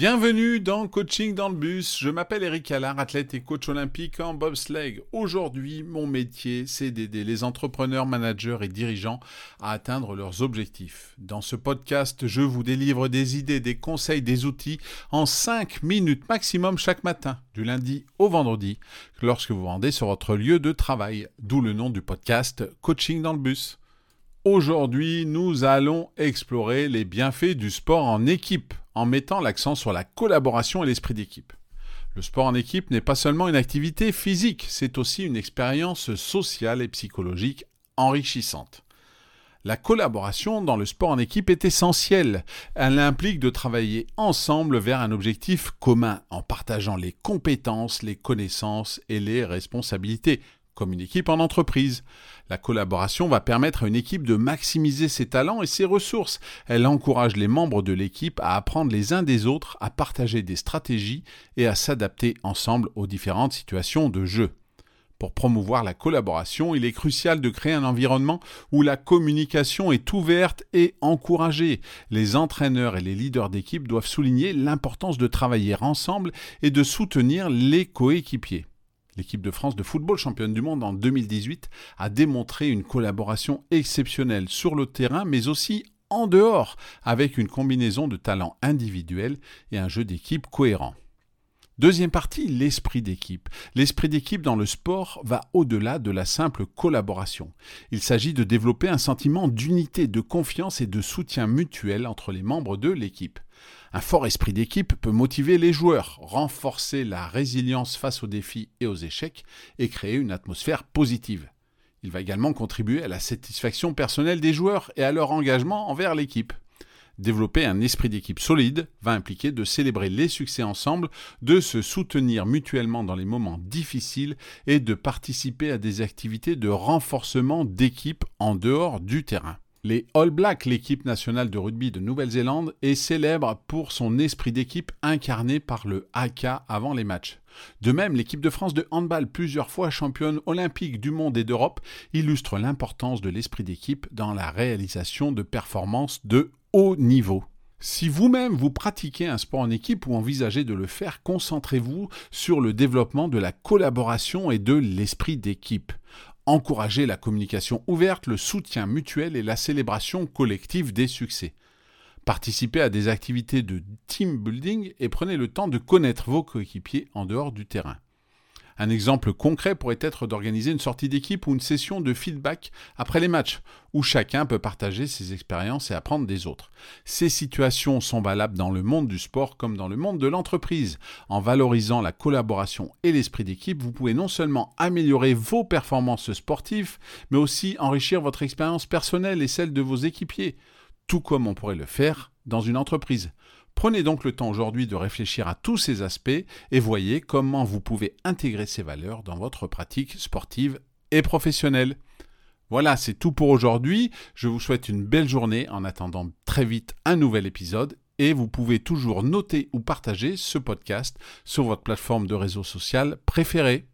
Bienvenue dans Coaching dans le bus. Je m'appelle Eric Allard, athlète et coach olympique en bobsleigh. Aujourd'hui, mon métier, c'est d'aider les entrepreneurs, managers et dirigeants à atteindre leurs objectifs. Dans ce podcast, je vous délivre des idées, des conseils, des outils en 5 minutes maximum chaque matin, du lundi au vendredi, lorsque vous rendez sur votre lieu de travail. D'où le nom du podcast Coaching dans le bus. Aujourd'hui, nous allons explorer les bienfaits du sport en équipe en mettant l'accent sur la collaboration et l'esprit d'équipe. Le sport en équipe n'est pas seulement une activité physique, c'est aussi une expérience sociale et psychologique enrichissante. La collaboration dans le sport en équipe est essentielle. Elle implique de travailler ensemble vers un objectif commun en partageant les compétences, les connaissances et les responsabilités comme une équipe en entreprise. La collaboration va permettre à une équipe de maximiser ses talents et ses ressources. Elle encourage les membres de l'équipe à apprendre les uns des autres, à partager des stratégies et à s'adapter ensemble aux différentes situations de jeu. Pour promouvoir la collaboration, il est crucial de créer un environnement où la communication est ouverte et encouragée. Les entraîneurs et les leaders d'équipe doivent souligner l'importance de travailler ensemble et de soutenir les coéquipiers. L'équipe de France de football, championne du monde en 2018, a démontré une collaboration exceptionnelle sur le terrain, mais aussi en dehors, avec une combinaison de talents individuels et un jeu d'équipe cohérent. Deuxième partie, l'esprit d'équipe. L'esprit d'équipe dans le sport va au-delà de la simple collaboration. Il s'agit de développer un sentiment d'unité, de confiance et de soutien mutuel entre les membres de l'équipe. Un fort esprit d'équipe peut motiver les joueurs, renforcer la résilience face aux défis et aux échecs et créer une atmosphère positive. Il va également contribuer à la satisfaction personnelle des joueurs et à leur engagement envers l'équipe. Développer un esprit d'équipe solide va impliquer de célébrer les succès ensemble, de se soutenir mutuellement dans les moments difficiles et de participer à des activités de renforcement d'équipe en dehors du terrain. Les All Blacks, l'équipe nationale de rugby de Nouvelle-Zélande, est célèbre pour son esprit d'équipe incarné par le AK avant les matchs. De même, l'équipe de France de handball, plusieurs fois championne olympique du monde et d'Europe, illustre l'importance de l'esprit d'équipe dans la réalisation de performances de haut niveau. Si vous-même vous pratiquez un sport en équipe ou envisagez de le faire, concentrez-vous sur le développement de la collaboration et de l'esprit d'équipe. Encouragez la communication ouverte, le soutien mutuel et la célébration collective des succès. Participez à des activités de team building et prenez le temps de connaître vos coéquipiers en dehors du terrain. Un exemple concret pourrait être d'organiser une sortie d'équipe ou une session de feedback après les matchs, où chacun peut partager ses expériences et apprendre des autres. Ces situations sont valables dans le monde du sport comme dans le monde de l'entreprise. En valorisant la collaboration et l'esprit d'équipe, vous pouvez non seulement améliorer vos performances sportives, mais aussi enrichir votre expérience personnelle et celle de vos équipiers, tout comme on pourrait le faire dans une entreprise. Prenez donc le temps aujourd'hui de réfléchir à tous ces aspects et voyez comment vous pouvez intégrer ces valeurs dans votre pratique sportive et professionnelle. Voilà, c'est tout pour aujourd'hui. Je vous souhaite une belle journée en attendant très vite un nouvel épisode et vous pouvez toujours noter ou partager ce podcast sur votre plateforme de réseau social préférée.